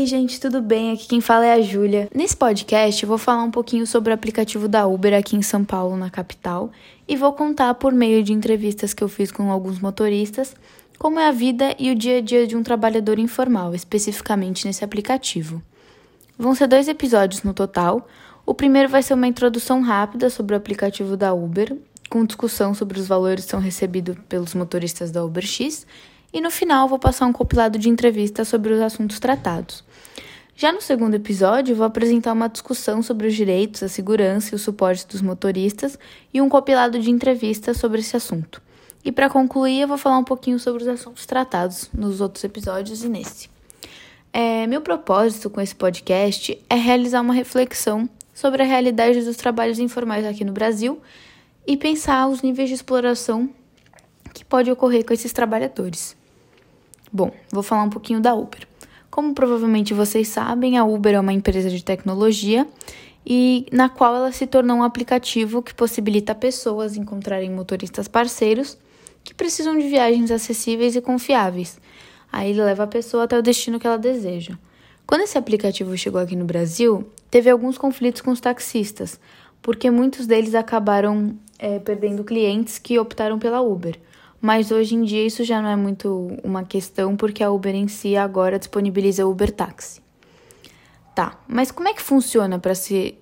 aí, gente, tudo bem? Aqui quem fala é a Júlia. Nesse podcast eu vou falar um pouquinho sobre o aplicativo da Uber aqui em São Paulo, na capital, e vou contar por meio de entrevistas que eu fiz com alguns motoristas como é a vida e o dia a dia de um trabalhador informal, especificamente nesse aplicativo. Vão ser dois episódios no total. O primeiro vai ser uma introdução rápida sobre o aplicativo da Uber, com discussão sobre os valores que são recebidos pelos motoristas da UberX, e no final vou passar um compilado de entrevistas sobre os assuntos tratados. Já no segundo episódio, vou apresentar uma discussão sobre os direitos, a segurança e o suporte dos motoristas e um compilado de entrevistas sobre esse assunto. E para concluir, eu vou falar um pouquinho sobre os assuntos tratados nos outros episódios e nesse. É, meu propósito com esse podcast é realizar uma reflexão sobre a realidade dos trabalhos informais aqui no Brasil e pensar os níveis de exploração que pode ocorrer com esses trabalhadores. Bom, vou falar um pouquinho da Uber. Como provavelmente vocês sabem, a Uber é uma empresa de tecnologia e na qual ela se tornou um aplicativo que possibilita pessoas encontrarem motoristas parceiros que precisam de viagens acessíveis e confiáveis. Aí ele leva a pessoa até o destino que ela deseja. Quando esse aplicativo chegou aqui no Brasil, teve alguns conflitos com os taxistas, porque muitos deles acabaram é, perdendo clientes que optaram pela Uber. Mas hoje em dia isso já não é muito uma questão porque a Uber em si agora disponibiliza Uber Táxi. Tá, mas como é que funciona para se,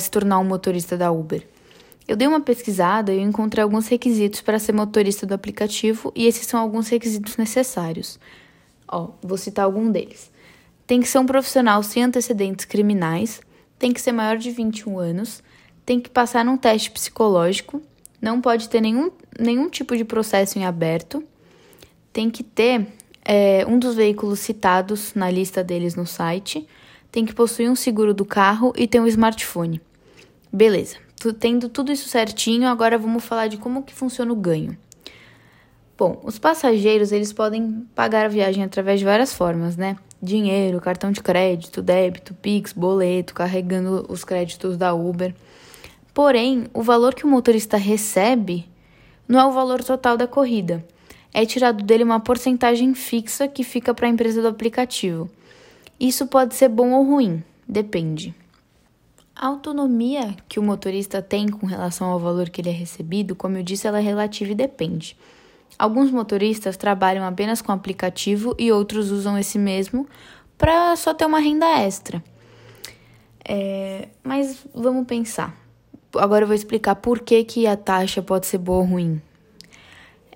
se tornar um motorista da Uber? Eu dei uma pesquisada e encontrei alguns requisitos para ser motorista do aplicativo e esses são alguns requisitos necessários. Ó, vou citar algum deles. Tem que ser um profissional sem antecedentes criminais, tem que ser maior de 21 anos, tem que passar num teste psicológico, não pode ter nenhum, nenhum tipo de processo em aberto, tem que ter é, um dos veículos citados na lista deles no site, tem que possuir um seguro do carro e ter um smartphone. Beleza, tendo tudo isso certinho, agora vamos falar de como que funciona o ganho. Bom, os passageiros eles podem pagar a viagem através de várias formas, né? Dinheiro, cartão de crédito, débito, Pix, boleto, carregando os créditos da Uber. Porém, o valor que o motorista recebe não é o valor total da corrida. É tirado dele uma porcentagem fixa que fica para a empresa do aplicativo. Isso pode ser bom ou ruim, depende. A autonomia que o motorista tem com relação ao valor que ele é recebido, como eu disse, ela é relativa e depende. Alguns motoristas trabalham apenas com aplicativo e outros usam esse mesmo para só ter uma renda extra. É, mas vamos pensar agora eu vou explicar por que, que a taxa pode ser boa ou ruim.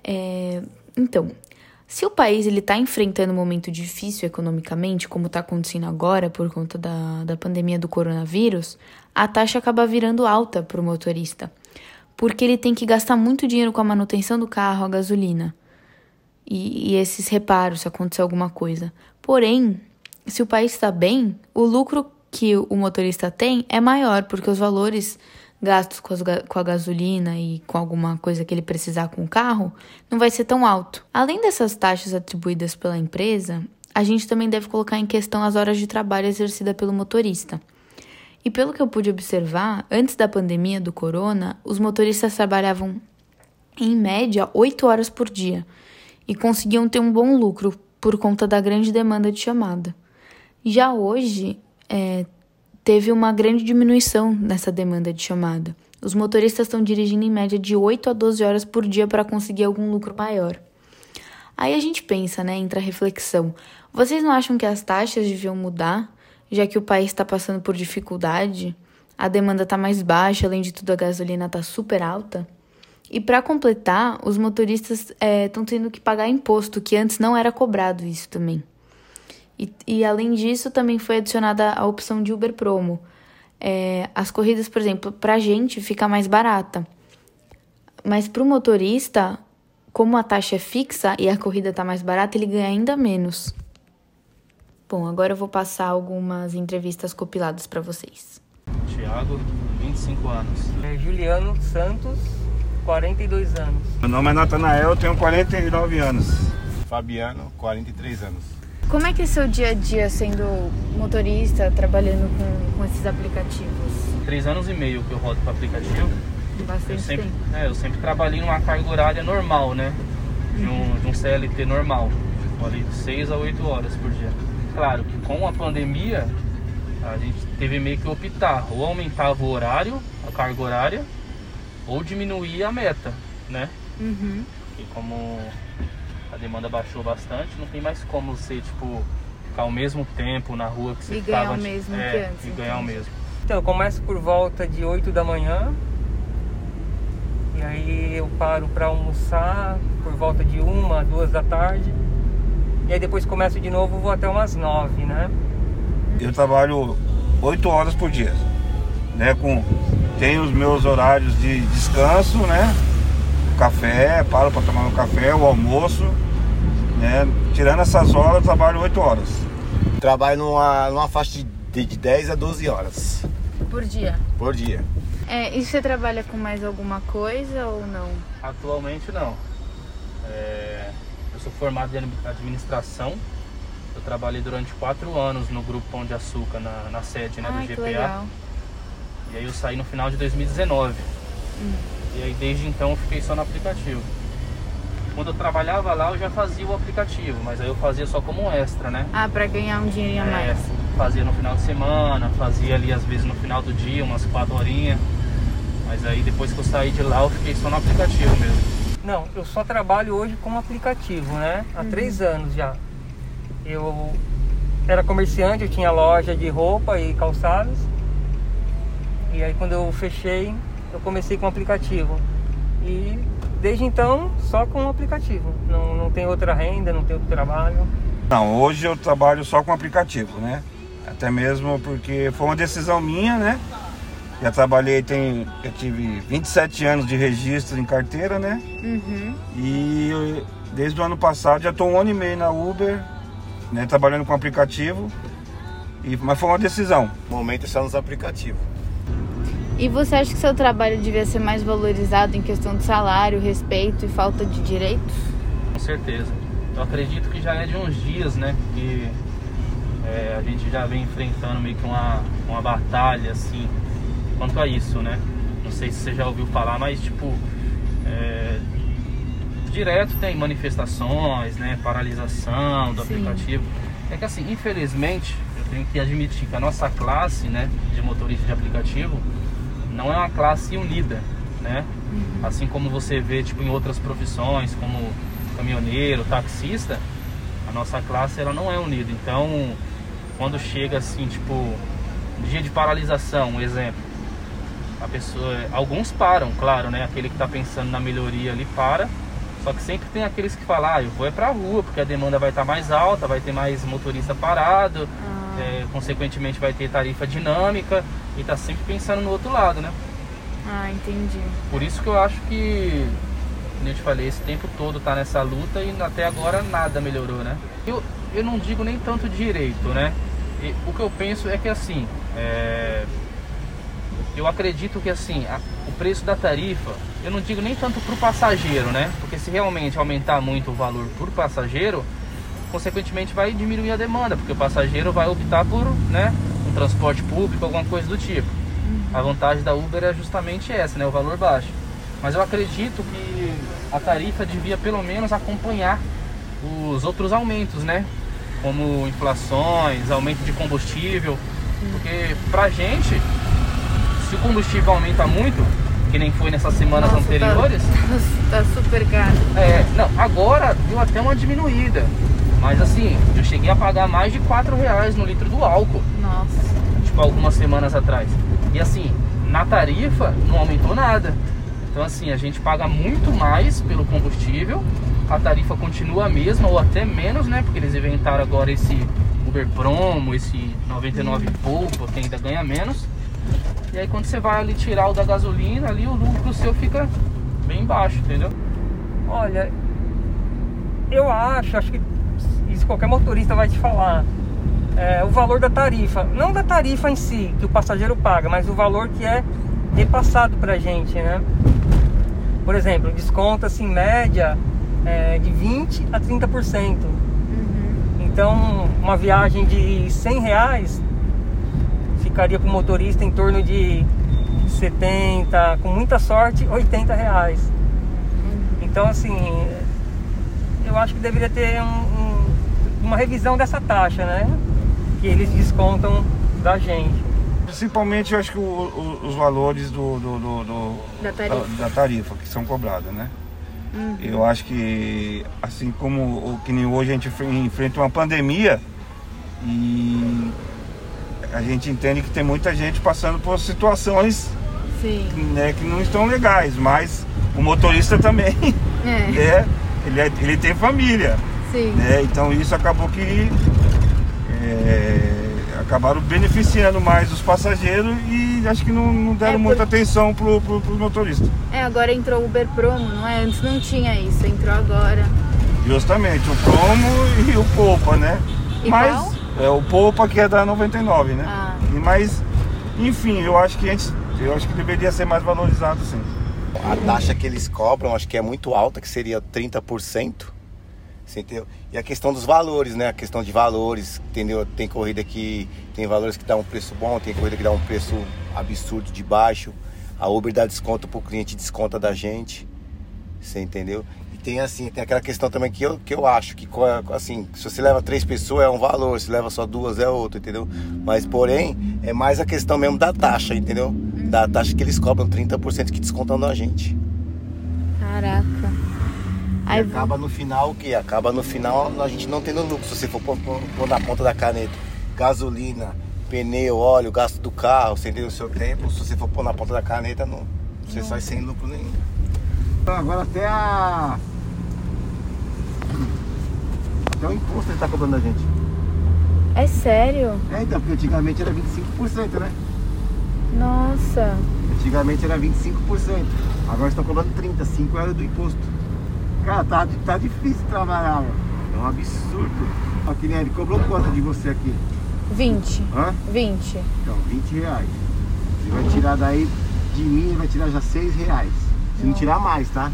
É, então, se o país está enfrentando um momento difícil economicamente, como está acontecendo agora por conta da, da pandemia do coronavírus, a taxa acaba virando alta para o motorista, porque ele tem que gastar muito dinheiro com a manutenção do carro, a gasolina e, e esses reparos se acontecer alguma coisa. Porém, se o país está bem, o lucro que o motorista tem é maior, porque os valores gastos com, as, com a gasolina e com alguma coisa que ele precisar com o carro, não vai ser tão alto. Além dessas taxas atribuídas pela empresa, a gente também deve colocar em questão as horas de trabalho exercidas pelo motorista. E pelo que eu pude observar, antes da pandemia do corona, os motoristas trabalhavam em média 8 horas por dia e conseguiam ter um bom lucro por conta da grande demanda de chamada. Já hoje, é, teve uma grande diminuição nessa demanda de chamada. Os motoristas estão dirigindo em média de 8 a 12 horas por dia para conseguir algum lucro maior. Aí a gente pensa, né, entra a reflexão. Vocês não acham que as taxas deviam mudar, já que o país está passando por dificuldade? A demanda está mais baixa, além de tudo a gasolina está super alta? E para completar, os motoristas estão é, tendo que pagar imposto, que antes não era cobrado isso também. E, e além disso, também foi adicionada a opção de Uber Promo. É, as corridas, por exemplo, para a gente fica mais barata. Mas para o motorista, como a taxa é fixa e a corrida está mais barata, ele ganha ainda menos. Bom, agora eu vou passar algumas entrevistas compiladas para vocês. Tiago, 25 anos. É Juliano Santos, 42 anos. Meu nome é Natanael, eu tenho 49 anos. Fabiano, 43 anos. Como é que é seu dia a dia sendo motorista, trabalhando com, com esses aplicativos? Três anos e meio que eu rodo para aplicativo. Bastante eu sempre, tempo. É, eu sempre trabalhei numa carga horária normal, né? De um, de um CLT normal. Ali, seis a oito horas por dia. claro que com a pandemia a gente teve meio que optar, ou aumentava o horário, a carga horária, ou diminuir a meta, né? Uhum. E como a demanda baixou bastante, não tem mais como você, tipo, ficar ao mesmo tempo na rua que você E ficava ganhar o antes. mesmo é, que antes, E ganhar o mesmo. Então, eu começo por volta de 8 da manhã. E aí eu paro para almoçar por volta de uma, duas da tarde. E aí depois começo de novo, vou até umas 9, né? Eu trabalho 8 horas por dia. Né, com, tenho os meus horários de descanso, né? O café, paro para tomar um café, o almoço. Né? Tirando essas horas, eu trabalho 8 horas. Trabalho numa, numa faixa de, de 10 a 12 horas Por dia. por dia. É, e você trabalha com mais alguma coisa ou não? Atualmente não. É, eu sou formado em administração. Eu trabalhei durante quatro anos no grupo Pão de Açúcar, na, na sede né, Ai, do que GPA. legal. E aí eu saí no final de 2019. Hum. E aí desde então eu fiquei só no aplicativo. Quando eu trabalhava lá eu já fazia o aplicativo, mas aí eu fazia só como extra, né? Ah, pra ganhar um dinheirinho a É, mais. fazia no final de semana, fazia ali às vezes no final do dia, umas quatro horinhas. Mas aí depois que eu saí de lá eu fiquei só no aplicativo mesmo. Não, eu só trabalho hoje como aplicativo, né? Há três anos já. Eu era comerciante, eu tinha loja de roupa e calçados. E aí quando eu fechei, eu comecei com aplicativo. E desde então, só com aplicativo. Não, não tem outra renda, não tem outro trabalho. Não, hoje eu trabalho só com aplicativo, né? Até mesmo porque foi uma decisão minha, né? Já trabalhei, tem, eu tive 27 anos de registro em carteira, né? Uhum. E eu- desde o ano passado já estou um ano e meio na Uber, né? Trabalhando com aplicativo. E, mas foi uma decisão. No momento está nos aplicativos. E você acha que seu trabalho devia ser mais valorizado em questão de salário, respeito e falta de direitos? Com certeza. Eu acredito que já é de uns dias, né? Que é, a gente já vem enfrentando meio que uma, uma batalha, assim, quanto a isso, né? Não sei se você já ouviu falar, mas tipo. é, direto tem manifestações, né? Paralisação do Sim. aplicativo. É que assim, infelizmente, eu tenho que admitir que a nossa classe, né, de motorista de aplicativo, não é uma classe unida, né? Assim como você vê tipo em outras profissões, como caminhoneiro, taxista, a nossa classe ela não é unida. Então, quando chega assim, tipo, dia de paralisação, um exemplo, a pessoa, alguns param, claro, né? Aquele que está pensando na melhoria ali para. Só que sempre tem aqueles que falam, ah, eu vou é pra rua, porque a demanda vai estar mais alta, vai ter mais motorista parado, é, consequentemente vai ter tarifa dinâmica e tá sempre pensando no outro lado, né? Ah, entendi. Por isso que eu acho que, como eu te falei, esse tempo todo tá nessa luta e até agora nada melhorou, né? Eu, eu não digo nem tanto direito, né? E o que eu penso é que assim, é, eu acredito que assim, a- o preço da tarifa, eu não digo nem tanto pro passageiro, né? Porque se realmente aumentar muito o valor por passageiro, consequentemente vai diminuir a demanda, porque o passageiro vai optar por, né, transporte público, alguma coisa do tipo. A vantagem da Uber é justamente essa, né, o valor baixo. Mas eu acredito que a tarifa devia pelo menos acompanhar os outros aumentos, né? Como inflações, aumento de combustível, porque pra gente, se o combustível aumenta muito, que nem foi nessas semanas Nossa, anteriores, Tá, tá super caro. é, não, agora deu até uma diminuída. Mas assim, eu cheguei a pagar mais de 4 reais no litro do álcool, Nossa. tipo algumas semanas atrás. E assim, na tarifa não aumentou nada. Então assim, a gente paga muito mais pelo combustível, a tarifa continua a mesma ou até menos, né? Porque eles inventaram agora esse Uber Promo, esse 99 pouco, que ainda ganha menos. E aí quando você vai ali tirar o da gasolina, ali o lucro seu fica bem baixo, entendeu? Olha, eu acho, acho que isso qualquer motorista vai te falar. É, o valor da tarifa, não da tarifa em si, que o passageiro paga, mas o valor que é repassado pra gente, né? Por exemplo, desconta-se em média é, de 20 a 30%. Então, uma viagem de 100 reais ficaria para o motorista em torno de 70, com muita sorte, 80 reais. Então, assim, eu acho que deveria ter um- uma revisão dessa taxa, né? que eles descontam da gente. Principalmente eu acho que o- o- os valores do, do- do- do- Da tarifa. da tarifa que são cobradas, né? Eu acho que assim como o que nem hoje a gente enfre- enfrenta uma pandemia e a gente entende que tem muita gente passando por situações Sim. né, que não estão legais, mas o motorista também, É, né? Ele, é- ele tem família, sim. né? Então isso acabou que é, acabaram beneficiando mais os passageiros e acho que não, não deram É, por- muita atenção pro, pro, pro motorista. É, agora entrou o Uber Promo, não é? Antes não tinha isso, entrou agora. Justamente, o promo e o poupa, né? Igual? Mas é o poupa que é da 99, né? Ah. E, mas, enfim, eu acho que antes, eu acho que deveria ser mais valorizado sim. A taxa que eles cobram, acho que é muito alta, que seria 30%. Entendeu? E a questão dos valores, né? A questão de valores, entendeu? Tem corrida que tem valores que dá um preço bom, tem corrida que dá um preço absurdo de baixo. A Uber dá desconto pro cliente, desconta da gente. Você entendeu? E tem assim, tem aquela questão também que eu, que eu acho que assim, se você leva três pessoas é um valor, se leva só duas é outro, entendeu? Mas porém, é mais a questão mesmo da taxa, entendeu? Da taxa que eles cobram 30% que descontam da gente. Caraca. E Aí, acaba no final o quê? Acaba no final a gente não tendo lucro. Se você for pôr, pôr- pôr na ponta da caneta, gasolina, pneu, óleo, gasto do carro, você entendeu o seu tempo. Se você for pôr na ponta da caneta, não, você sai sem lucro nenhum. Agora até a. Até o imposto ele tá cobrando da gente. é sério? É, então, porque antigamente era 25%, né? Nossa. Antigamente era 25%. Agora estão cobrando 30%, 5 euros do imposto. Cara, tá, tá difícil trabalhar, mano. É um absurdo. Ó, que nem ele cobrou quanto de você aqui? 20. Hã? 20. Então, 20 reais. Você vai tirar daí de mim, ele vai tirar já 6 reais. Se não tirar mais, tá?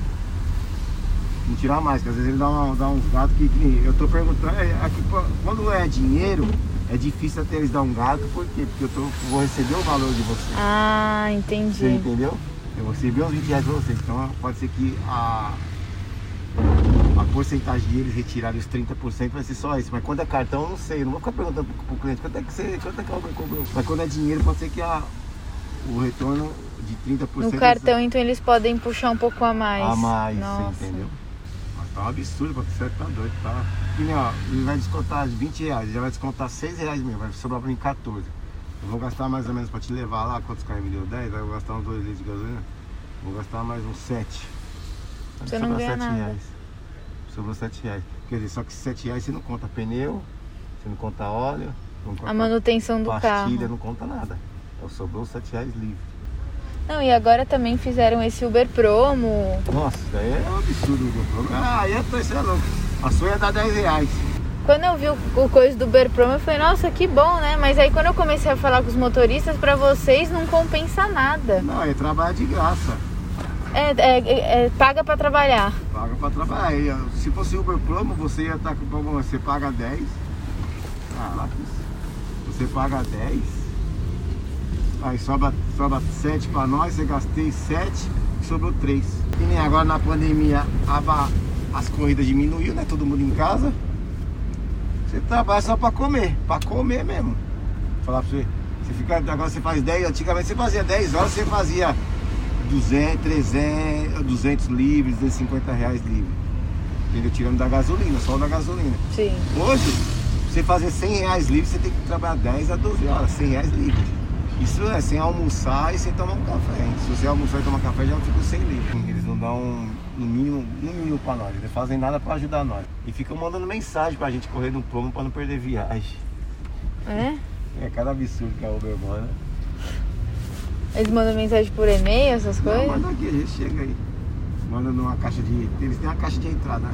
Não tirar mais, porque às vezes ele dá, uma- dá uns gatos que, que eu tô perguntando, é, aqui, pô, quando é dinheiro, é difícil até eles dar um gato, por quê? Porque eu tô, vou receber o valor de você. Ah, Você entendi. entendeu? Eu vou receber uns 20 reais pra vocês. Então pode ser que a, a porcentagem deles retirarem os 30% vai ser só isso. Mas quando é cartão, eu não sei. Eu não vou ficar perguntando pro, pro cliente quanto é que você, quanto é que alguém cobrou. Mas quando é dinheiro, pode ser que a, o retorno de 30% No cartão, então, eles podem puxar um pouco a mais. a mais, Nossa. entendeu? Mas tá um absurdo, porque você tá doido, tá? Nem, ó, ele vai descontar 20 reais, ele já vai descontar 6 reais mesmo, vai sobrar pra mim 14. Eu vou gastar mais ou menos pra te levar lá, quantos carros me deu 10, aí eu vou gastar uns 2 litros de gasolina, vou gastar mais uns 7. Você não ganha nada. reais. Sobrou 7 reais. Quer dizer, só que 7 reais você não conta pneu, você não conta óleo, não conta A manutenção do pastilha, carro. não conta nada. Então sobrou 7 reais livre. Não, e agora também fizeram esse Uber Promo. Nossa, isso daí é um absurdo o programa. Ah, aí é, isso é louco. A sua ia dar 10 reais. Quando eu vi o, o coisa do Uber Promo, eu falei, nossa, que bom, né? Mas aí quando eu comecei a falar com os motoristas, pra vocês não compensa nada. Não, é trabalho de graça. É, é- é- é paga pra trabalhar. Paga pra trabalhar. Se fosse Uber Promo, você ia estar com como você paga 10. Ah, que Você paga 10. Aí sobra, sobra 7 pra nós, você gastei 7 e sobrou 3. E nem agora na pandemia a as corridas diminuiu, né? Todo mundo em casa. Você trabalha só pra comer, pra comer mesmo. Vou falar pra você. Você fica, agora você faz 10, antigamente você fazia 10 horas, você fazia 200, 300, 200 livres, 250 reais livre. Entendeu? Tirando da gasolina, só da gasolina. Sim. Hoje, você fazer 100 reais livre, você tem que trabalhar 10 a 12 horas, 100 reais livre. Isso é sem almoçar e sem tomar um café. hein? Se você almoçar e tomar café, já fica sem livre. Eles não dão no mínimo, no mínimo pra nós, eles fazem nada pra ajudar nós. E ficam mandando mensagem pra gente correr no promo pra não perder viagem. É? É cada absurdo que a Uber manda. Eles mandam mensagem por e-mail, essas Não, coisas? manda aqui, a gente chega aí. Manda numa caixa de. Eles têm uma caixa de entrada, né?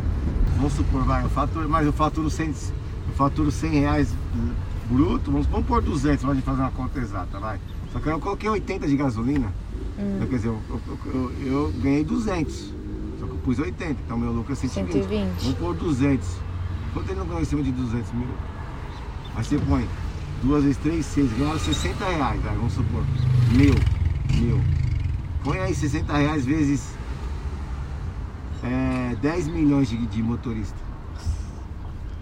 Vamos supor, vai, eu faturo, mas eu faturo 100, eu faturo 100 reais bruto, vamos, vamos pôr 200 pra gente fazer uma conta exata, vai. Só que eu coloquei 80 de gasolina, então, quer dizer, eu, eu, eu- eu ganhei 200, só que eu pus 80, então meu lucro é 120. 120. Vamos pôr 200. Quanto ele não ganhou em cima de 200 mil? Aí você põe 2 vezes 3, 6, ganharam 60 reais, vai, vamos supor. Mil, mil. Põe aí 60 reais vezes é, 10 milhões de, de.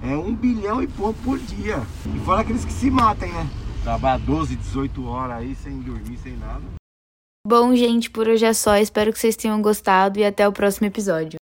É um bilhão e pouco por dia. E fora aqueles que se matem, né? Trabalhar 12, 18 horas aí sem dormir, sem nada. Bom, gente, por hoje é só. Espero que vocês tenham gostado e até o próximo episódio.